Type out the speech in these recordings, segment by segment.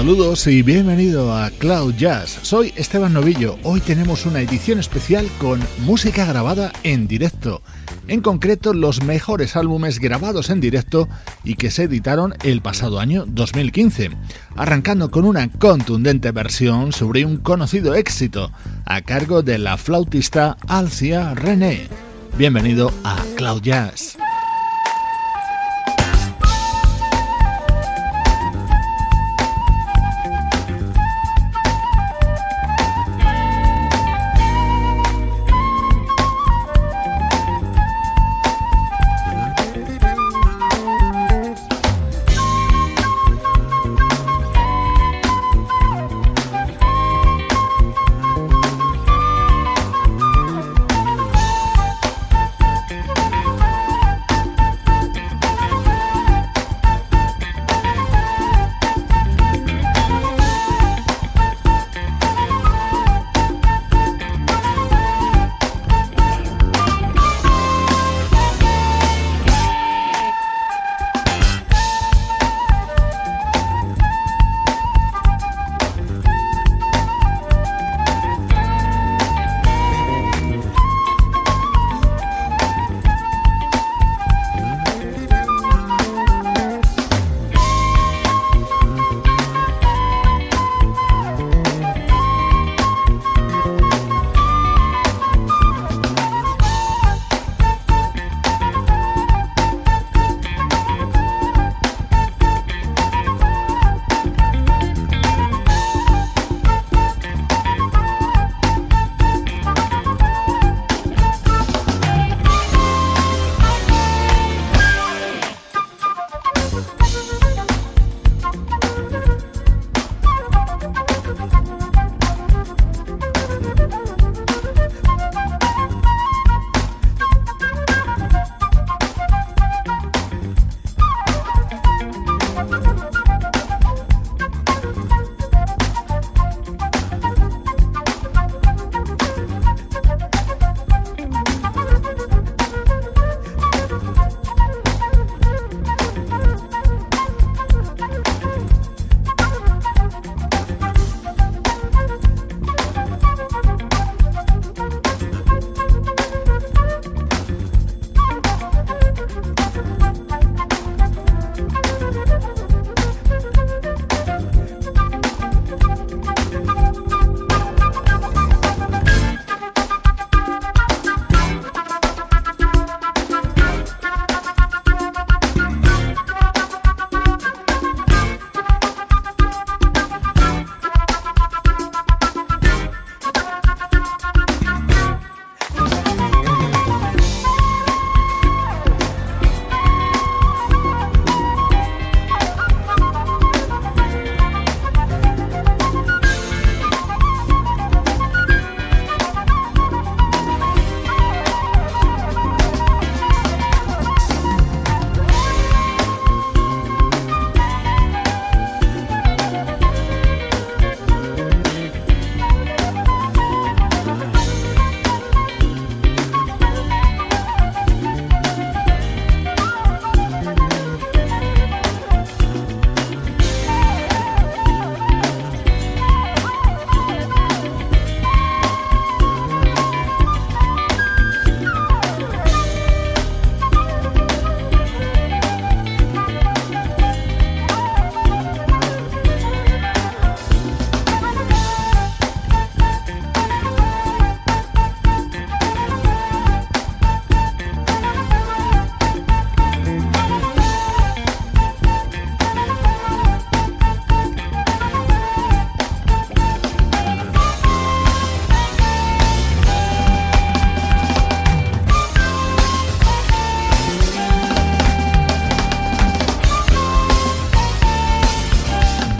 Saludos y bienvenido a Cloud Jazz. Soy Esteban Novillo. Hoy tenemos una edición especial con música grabada en directo. En concreto, los mejores álbumes grabados en directo y que se editaron el pasado año 2015. Arrancando con una contundente versión sobre un conocido éxito a cargo de la flautista Alcia René. Bienvenido a Cloud Jazz.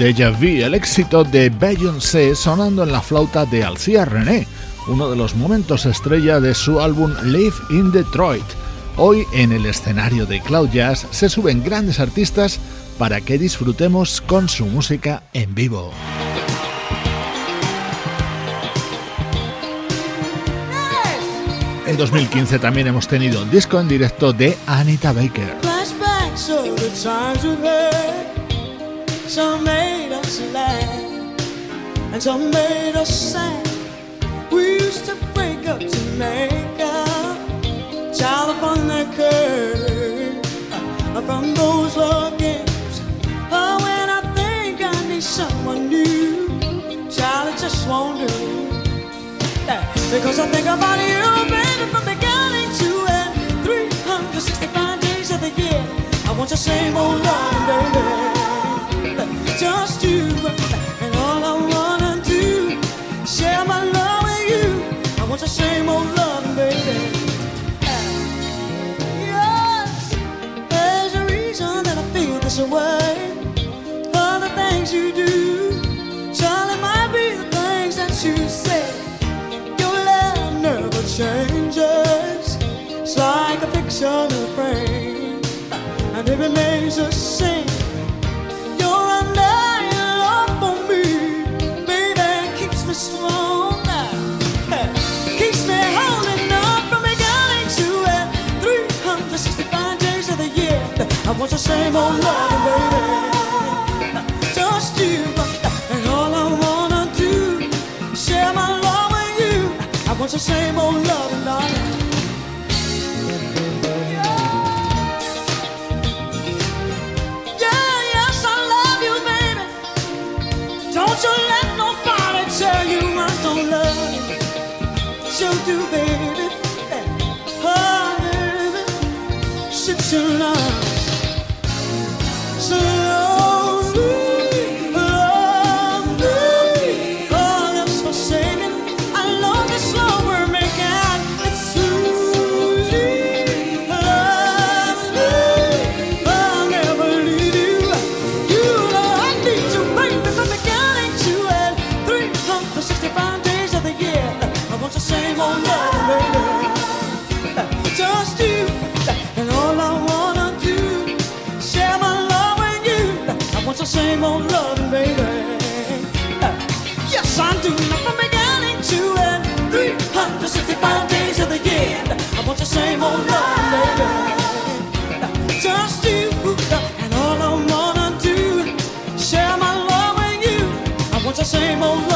Deja Vu, el éxito de Beyoncé sonando en la flauta de Alcia René, uno de los momentos estrella de su álbum Live in Detroit. Hoy en el escenario de Cloud Jazz se suben grandes artistas para que disfrutemos con su música en vivo. En 2015 también hemos tenido disco en directo de Anita Baker. Some made us laugh, and some made us sad. We used to break up to make up. Child upon that curve uh, from those love games. Oh, when I think I need someone new, child, it just won't do. Because I think about you, baby, from beginning to end. 365 days of the year. I want the same old love, baby just you. And all I wanna do, is share my love with you. I want the same old love, baby. Yes, there's a reason that I feel this way. All the things you do, Charlie, might be the things that you say. Your love never changes. It's like a picture in a frame, and it remains the same. I want the same old loving, baby. Just you, and all I wanna do, share my love with you. I want the same old loving, darling. Yeah yeah I love you baby Don't you let nobody tell you I don't love you. So do, baby. Oh, baby. Sit your love. Baby. Yes, I do. From beginning to end, 365 days of the year. I want the same old loving, baby. Just you, and all I wanna do, share my love with you. I want the same old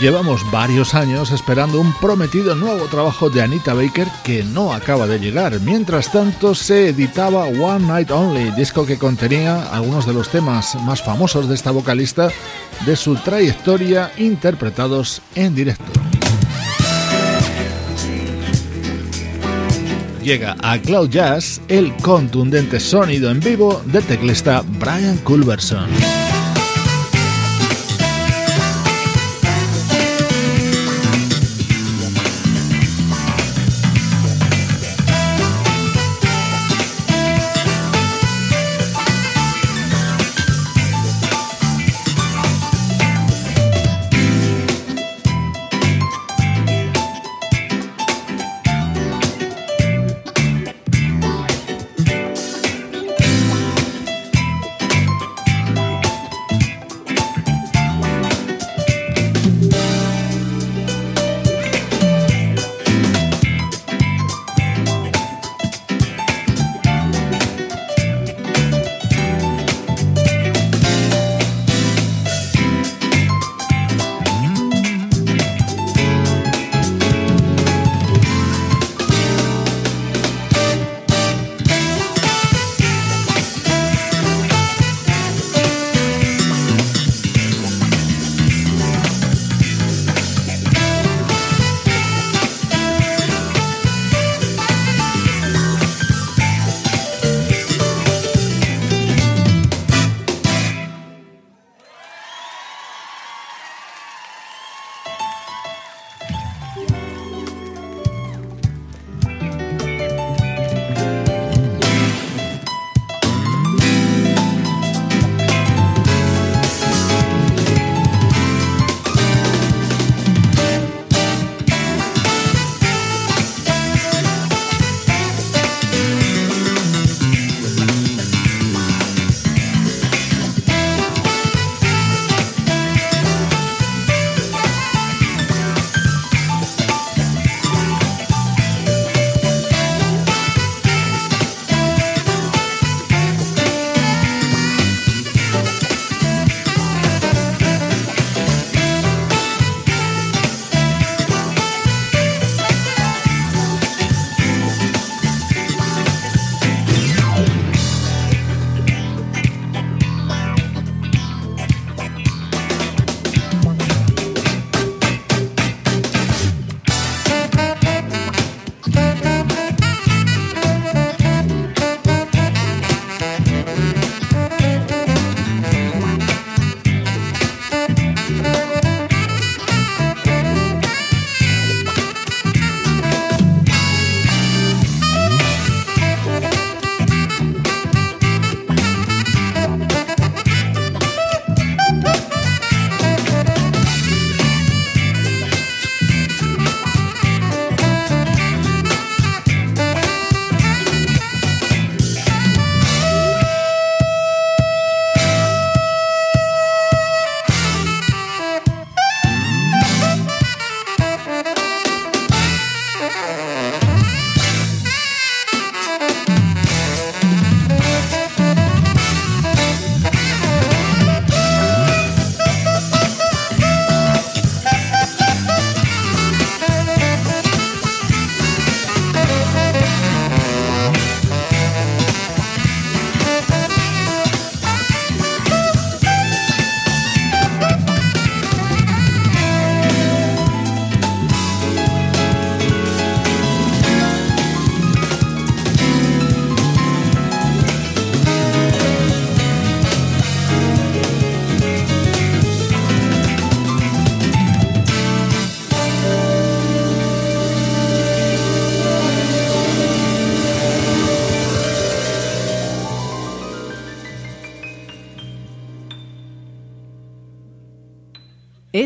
Llevamos varios años esperando un prometido nuevo trabajo de Anita Baker que no acaba de llegar. Mientras tanto, se editaba One Night Only, disco que contenía algunos de los temas más famosos de esta vocalista de su trayectoria interpretados en directo. Llega a Cloud Jazz el contundente sonido en vivo del teclista Brian Culberson.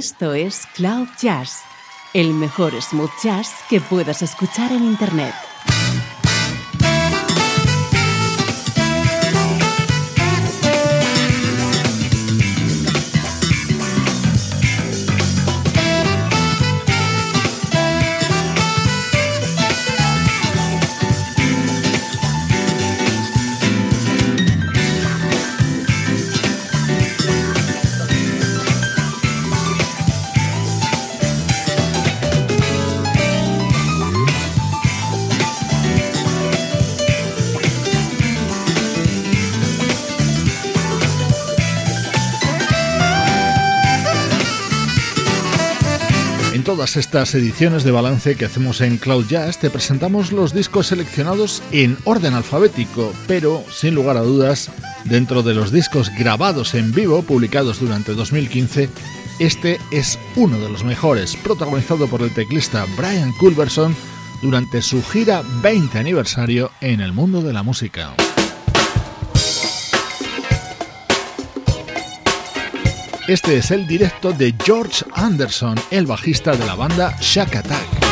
Esto es Cloud Jazz, el mejor smooth jazz que puedas escuchar en Internet. Estas ediciones de balance que hacemos en Cloud Jazz te presentamos los discos seleccionados en orden alfabético, pero sin lugar a dudas, dentro de los discos grabados en vivo publicados durante 2015, este es uno de los mejores, protagonizado por el teclista Brian Culberson durante su gira 20 aniversario en el mundo de la música. Este es el directo de George Anderson, el bajista de la banda Shack Attack.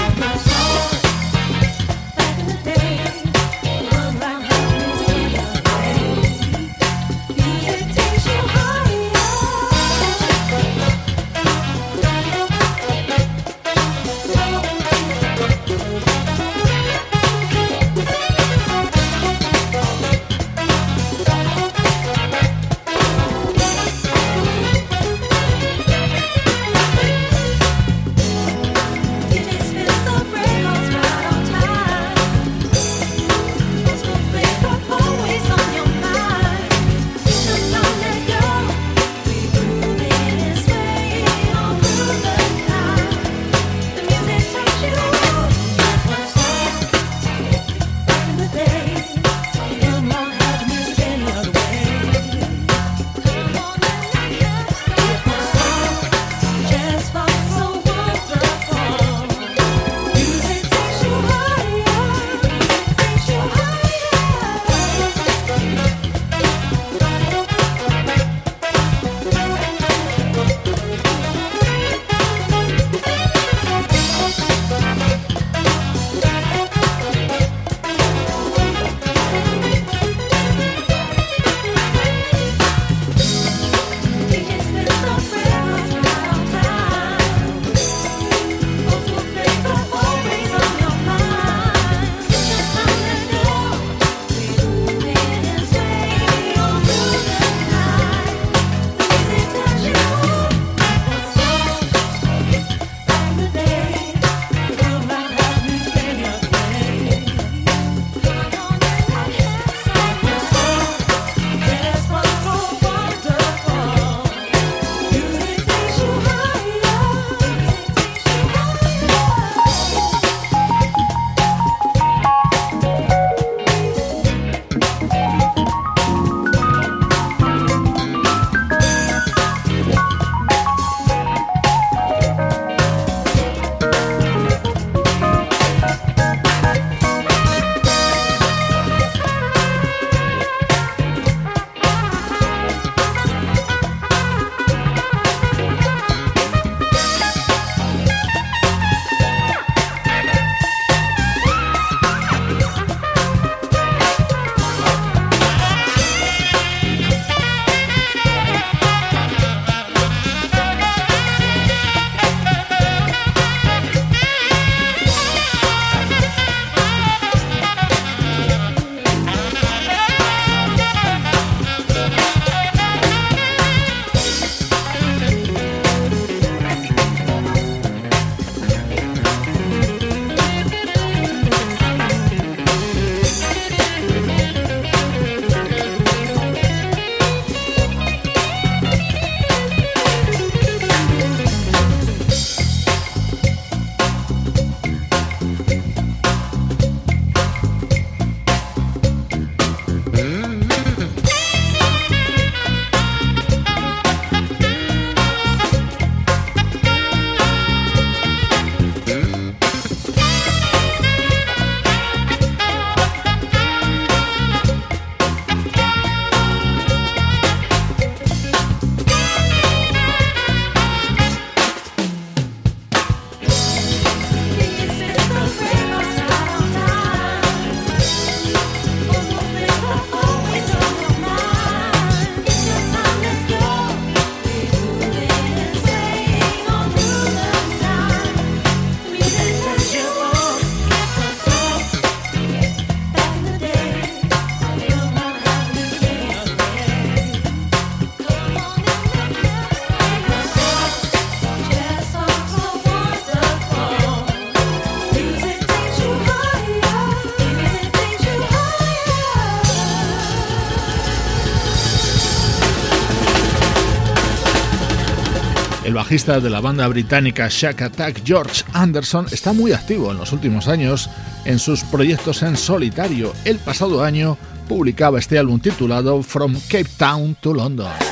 Bajista de la banda británica Shack Attack, George Anderson, está muy activo en los últimos años en sus proyectos en solitario. El pasado año publicaba este álbum titulado From Cape Town to London.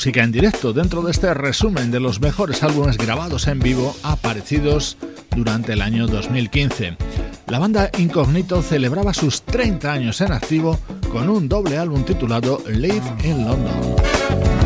Música en directo dentro de este resumen de los mejores álbumes grabados en vivo aparecidos durante el año 2015. La banda Incognito celebraba sus 30 años en activo con un doble álbum titulado Live in London.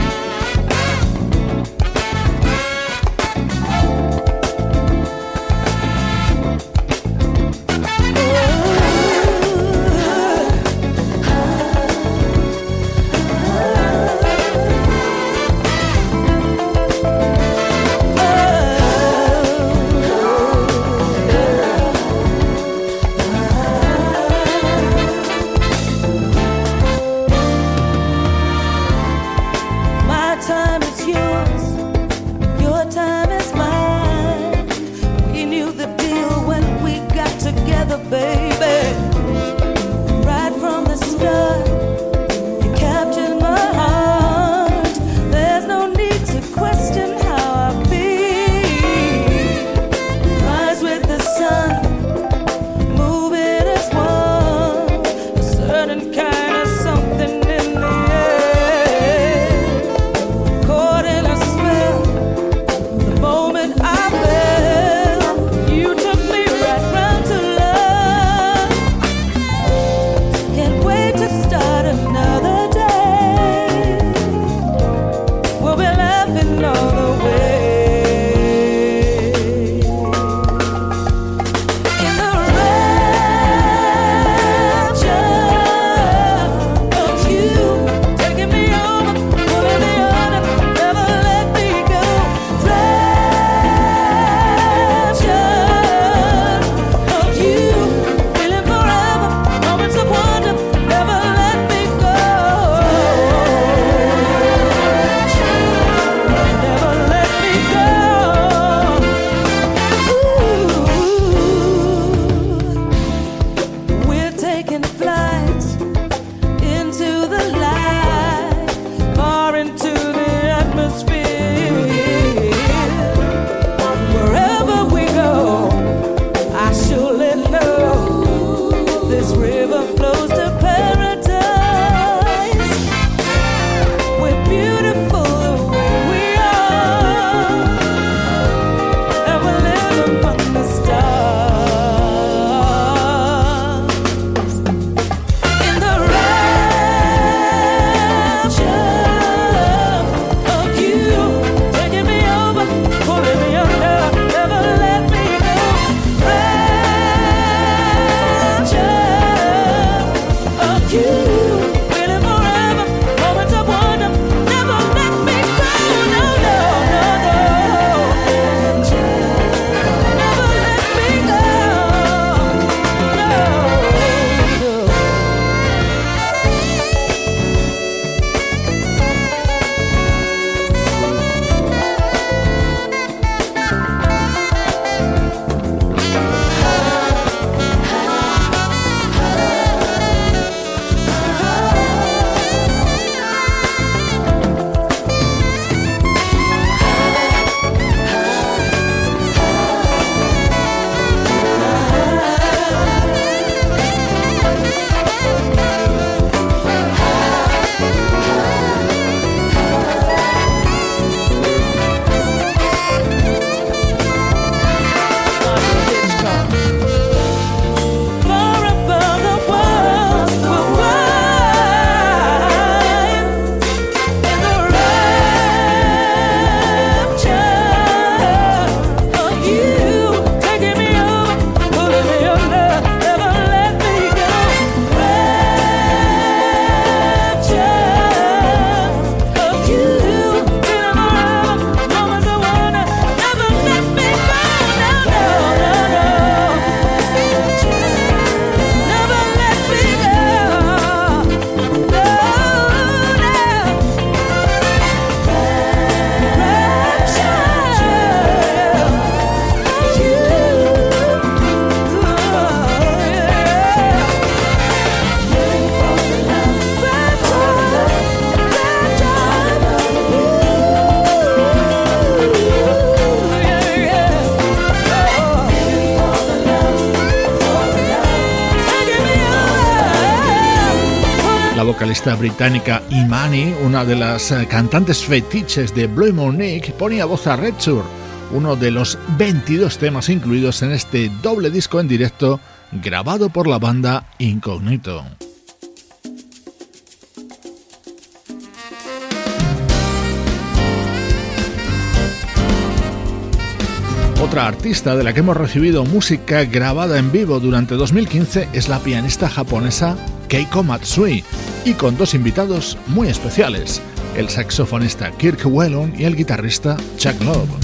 Vocalista británica Imani, una de las eh, cantantes fetiches de Blue Monique, ponía voz a Red uno de los 22 temas incluidos en este doble disco en directo grabado por la banda Incognito. Otra artista de la que hemos recibido música grabada en vivo durante 2015 es la pianista japonesa Keiko Matsui y con dos invitados muy especiales, el saxofonista Kirk Whelan y el guitarrista Chuck Love.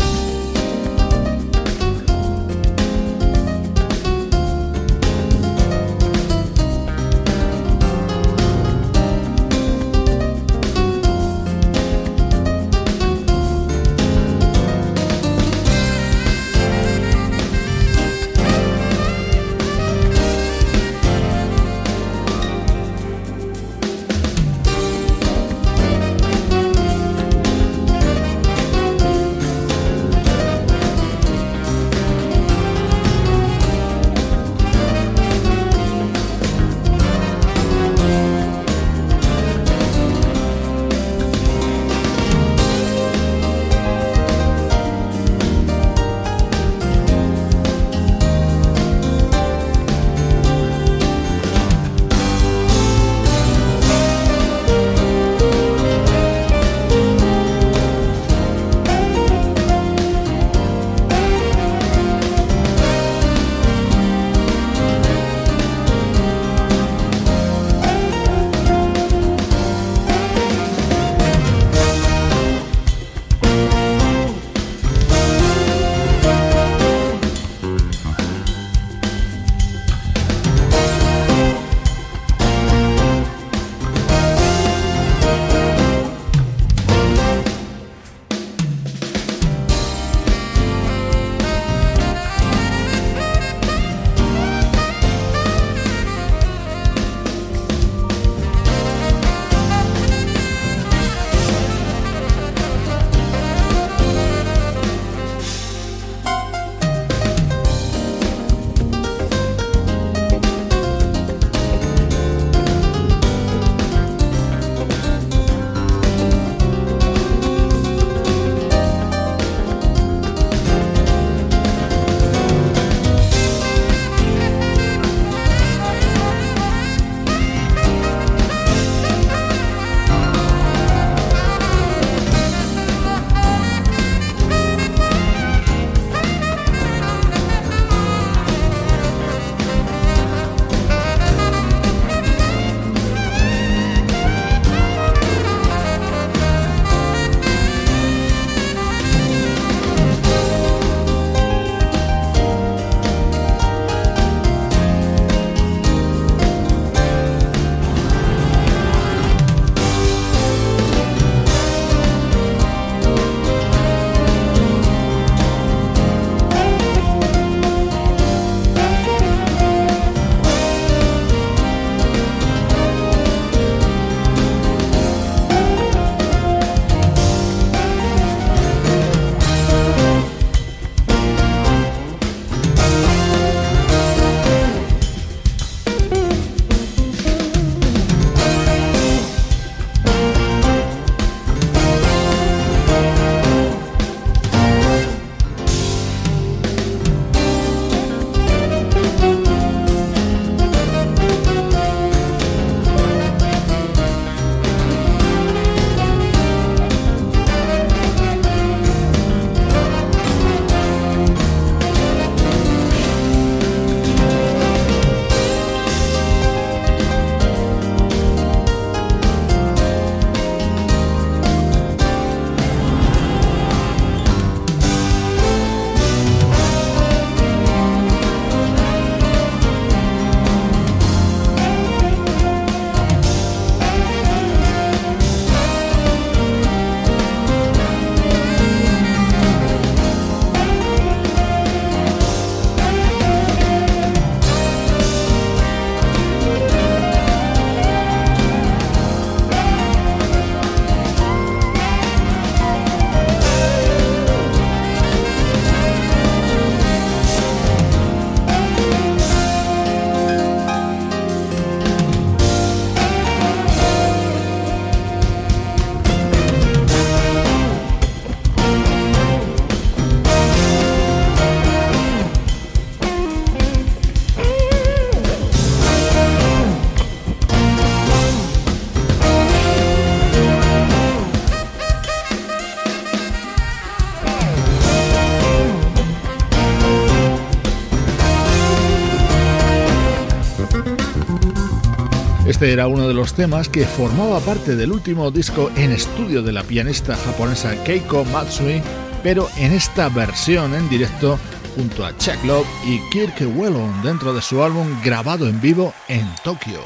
Este era uno de los temas que formaba parte del último disco en estudio de la pianista japonesa Keiko Matsui, pero en esta versión en directo junto a Chuck Love y Kirk Whelan dentro de su álbum grabado en vivo en Tokio.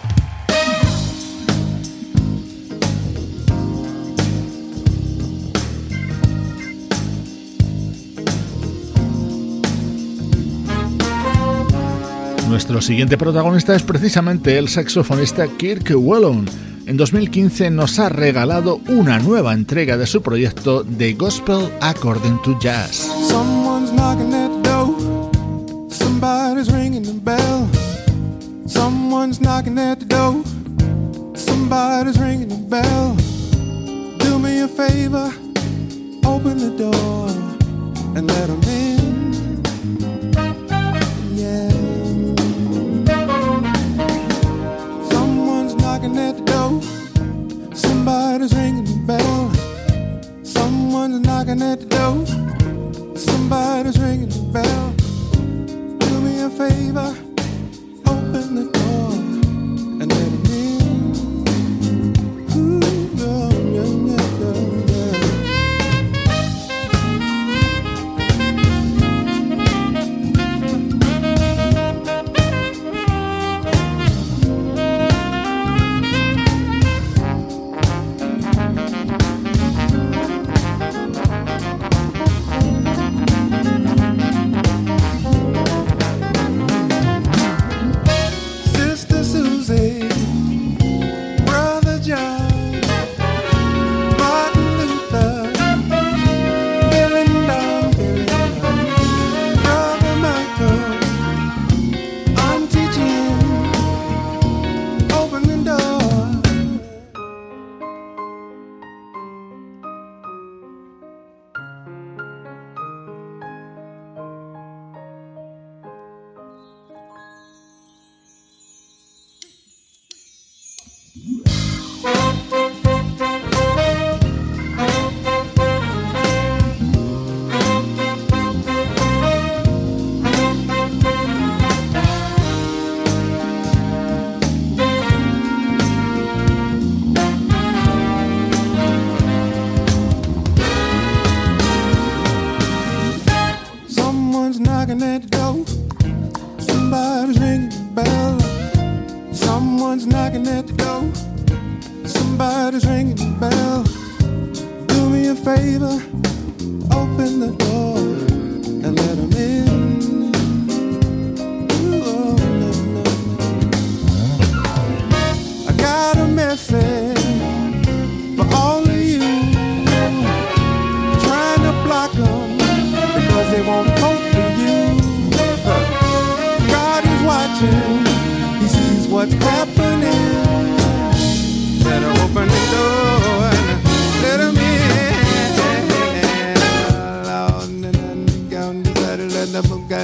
Nuestro siguiente protagonista es precisamente el saxofonista Kirk Whelan. En 2015 nos ha regalado una nueva entrega de su proyecto The Gospel According to Jazz. Somebody's ringing the bell. Someone's knocking at the door. Somebody's ringing the bell. Do me a favor, open the door and let them in. Knocking at the door. Somebody's ringing the bell. Someone's knocking at the door. Somebody's ringing the bell. Do me a favor,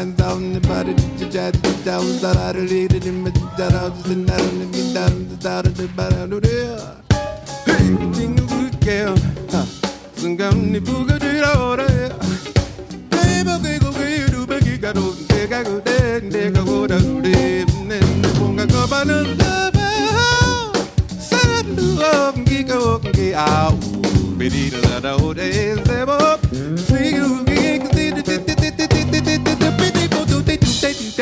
ran down the body to jet down that I deleted in my that I was in that and get down the doubt of the body to the Hey, ting good girl. Sungam ni buga di la ora. Hey, buga go go you do buga ga do de ga go de de ga go da de ne ne bunga go ba na love. Set love gi go gi out. Bidi da da o de se. Hey,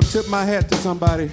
tip my hat to somebody.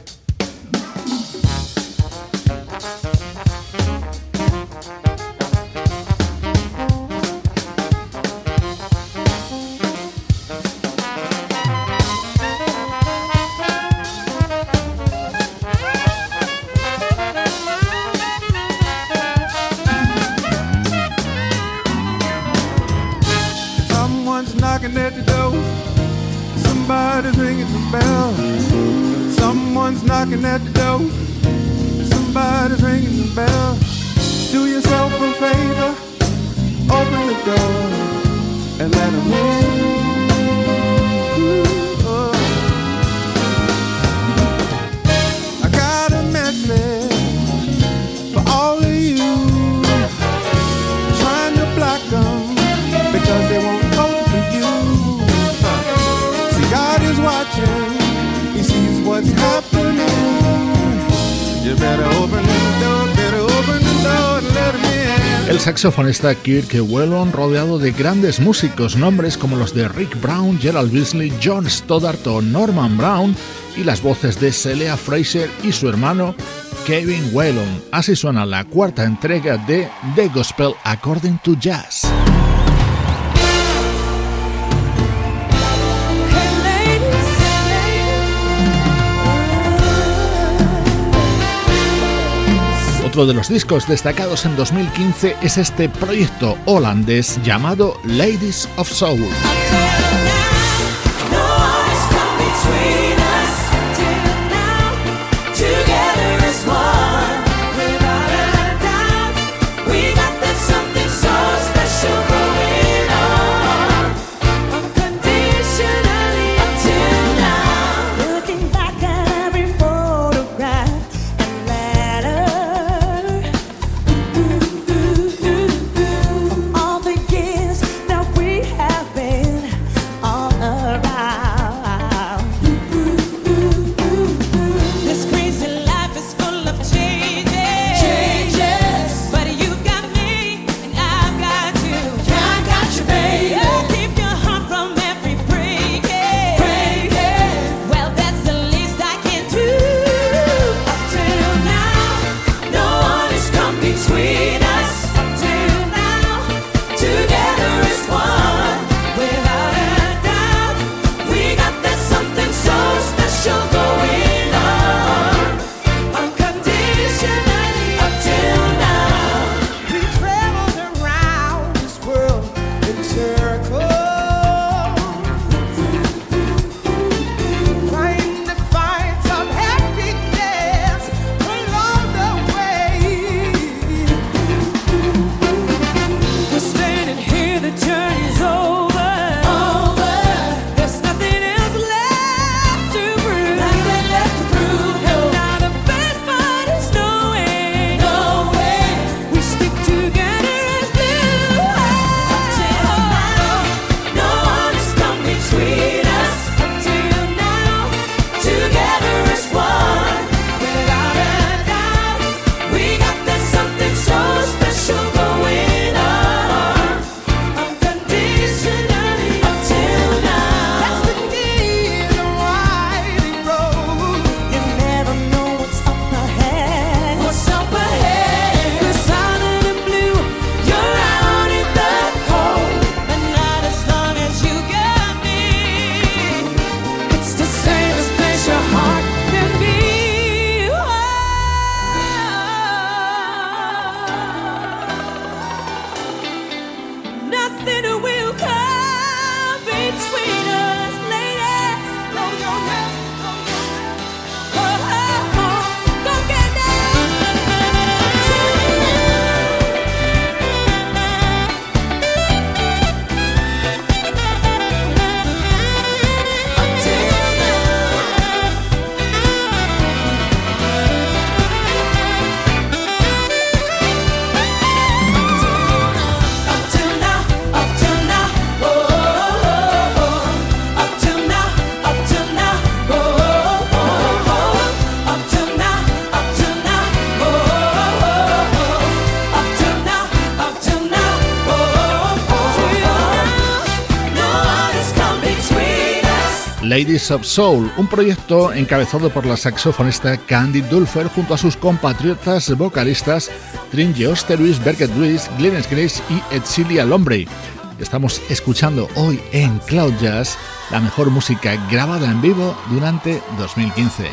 el saxofonista Kirk Whelan rodeado de grandes músicos, nombres como los de Rick Brown, Gerald Beasley, John Stoddart o Norman Brown y las voces de Celia Fraser y su hermano Kevin Whelan. Así suena la cuarta entrega de The Gospel According to Jazz. Otro de los discos destacados en 2015 es este proyecto holandés llamado Ladies of Soul. Ladies of Soul, un proyecto encabezado por la saxofonista Candy Dulfer junto a sus compatriotas vocalistas Trin Geosterwis, Berget Ruiz, Glennis Grace y Etzilia Lombre. Estamos escuchando hoy en Cloud Jazz la mejor música grabada en vivo durante 2015.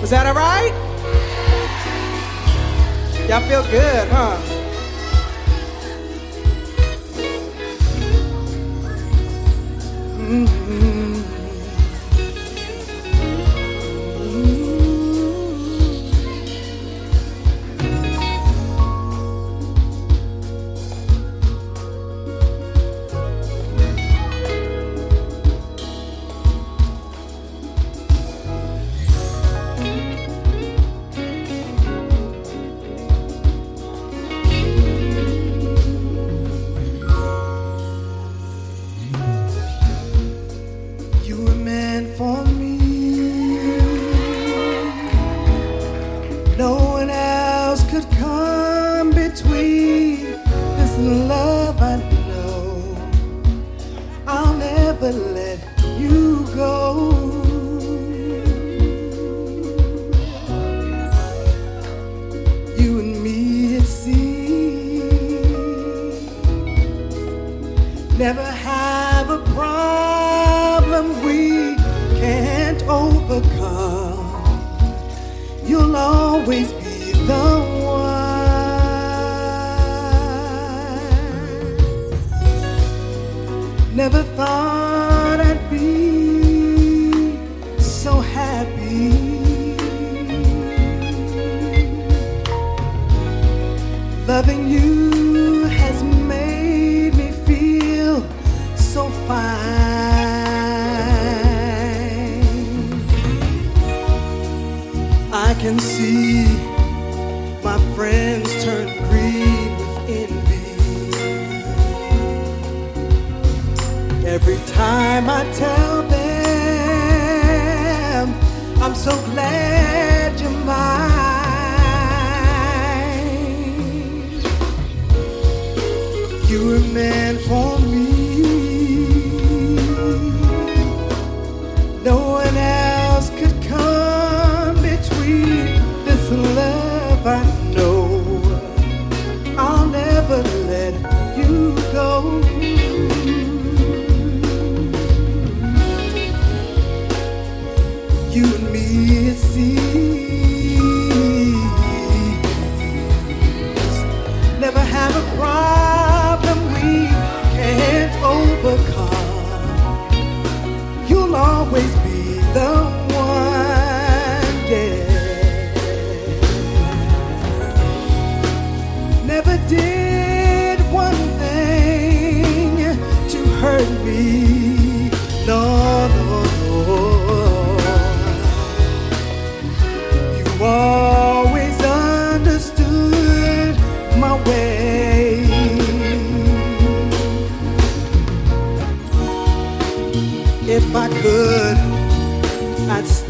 Was that all right? Y'all feel good, huh? Mm-hmm. Overcome. You'll always be the one. Never thought time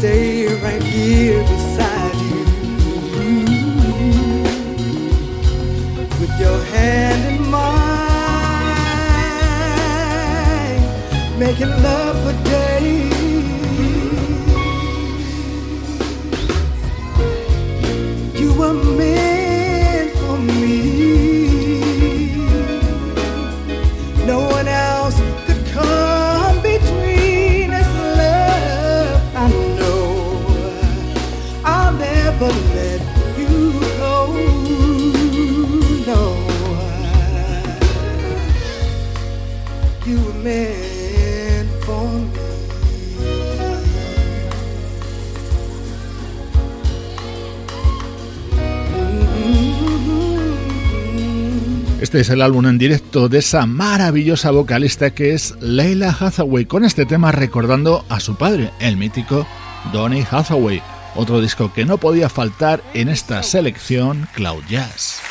stay right here beside es el álbum en directo de esa maravillosa vocalista que es Leila Hathaway, con este tema recordando a su padre, el mítico Donny Hathaway. Otro disco que no podía faltar en esta selección, Cloud Jazz.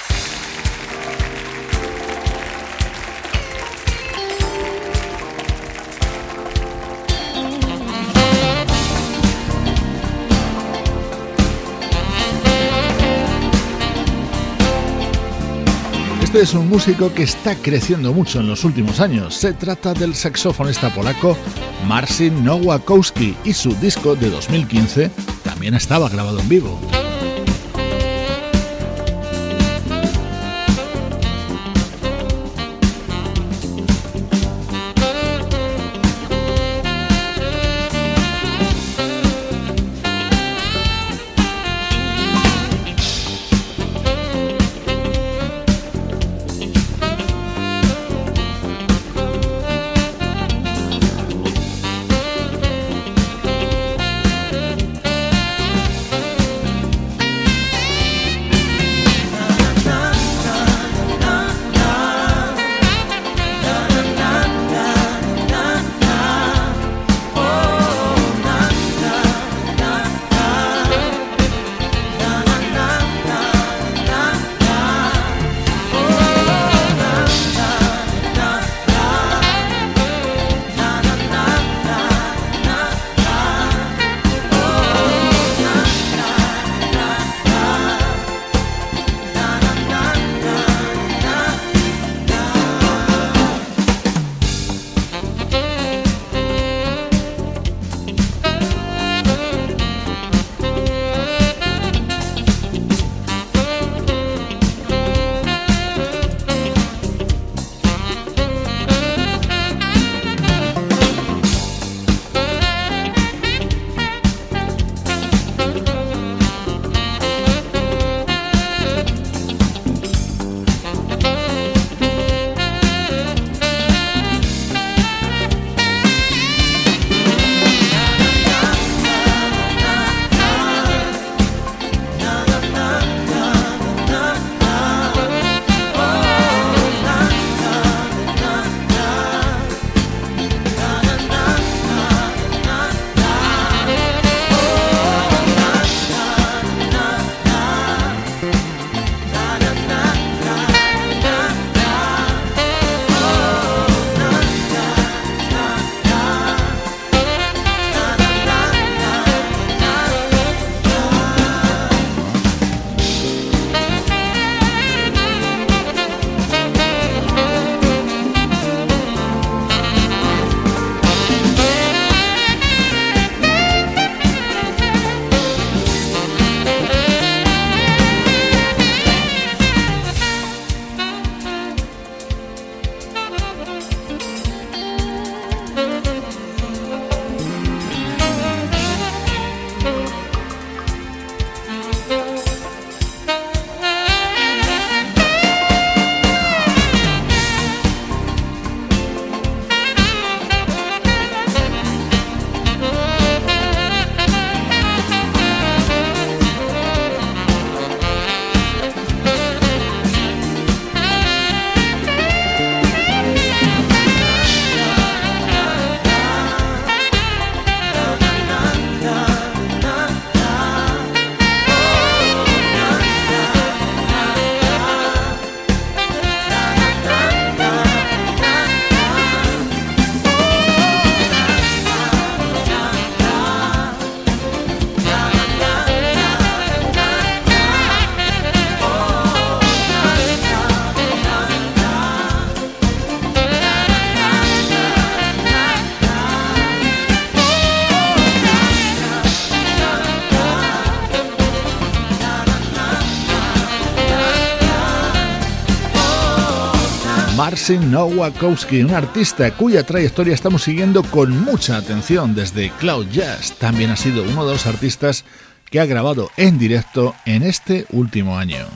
Este es un músico que está creciendo mucho en los últimos años. Se trata del saxofonista polaco Marcin Nowakowski y su disco de 2015 también estaba grabado en vivo. Marcin Nowakowski, un artista cuya trayectoria estamos siguiendo con mucha atención desde Cloud Jazz. También ha sido uno de los artistas que ha grabado en directo en este último año.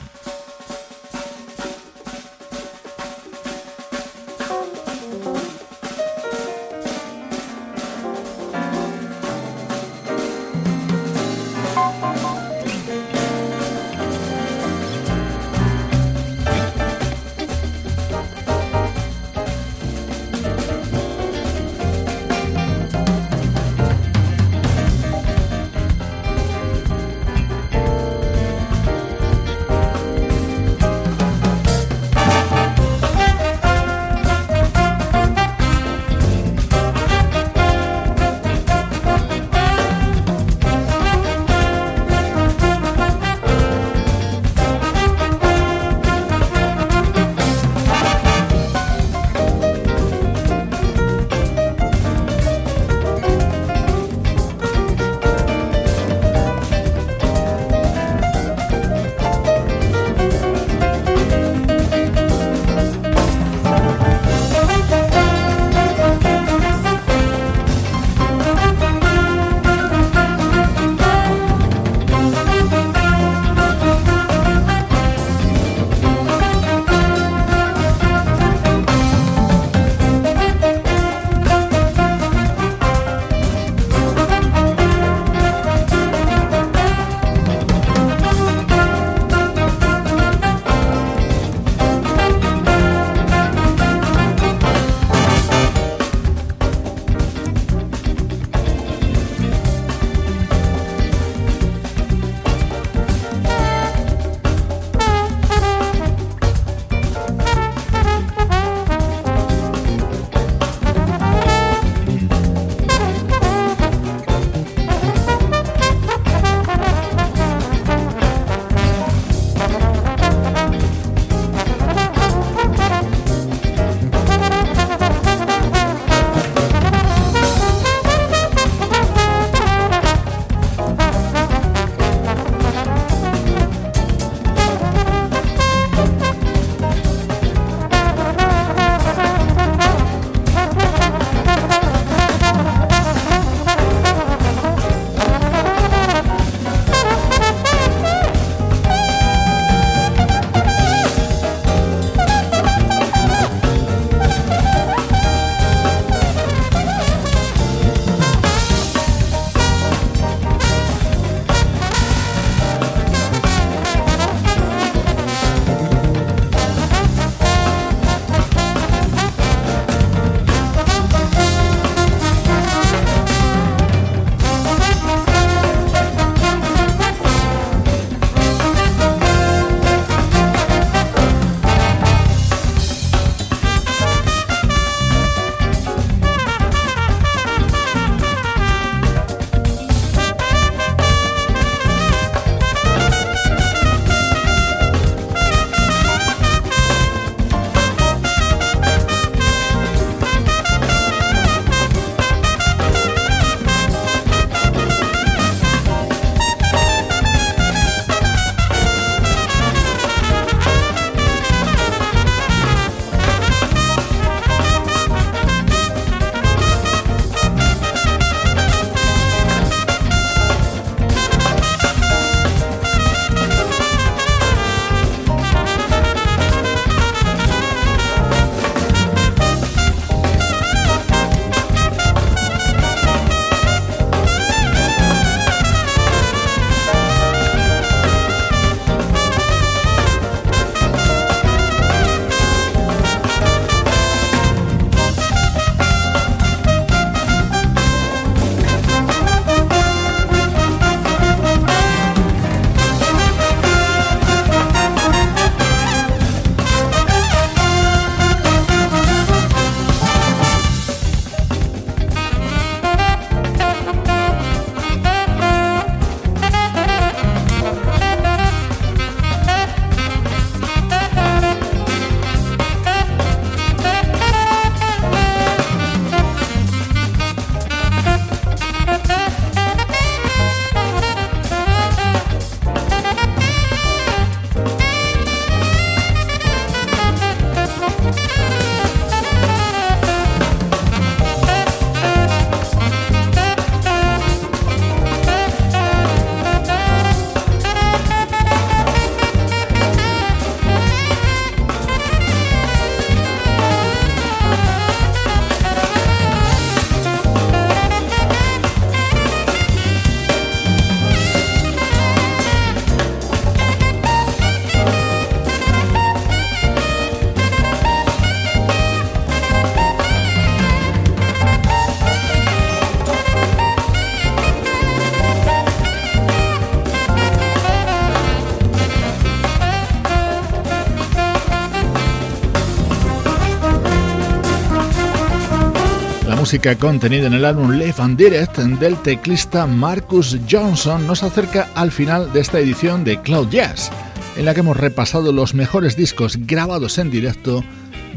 Música contenida en el álbum Live and Direct del teclista Marcus Johnson nos acerca al final de esta edición de Cloud Jazz, en la que hemos repasado los mejores discos grabados en directo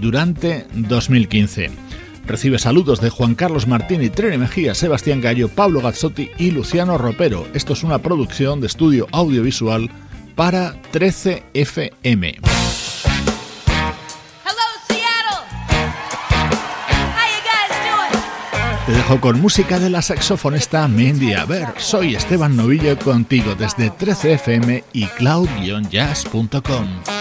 durante 2015. Recibe saludos de Juan Carlos Martín y Trene Mejía, Sebastián Gallo, Pablo Gazzotti y Luciano Ropero. Esto es una producción de estudio audiovisual para 13 Dejo con música de la saxofonista Mindy ver, Soy Esteban Novillo contigo desde 13fm y cloud-jazz.com.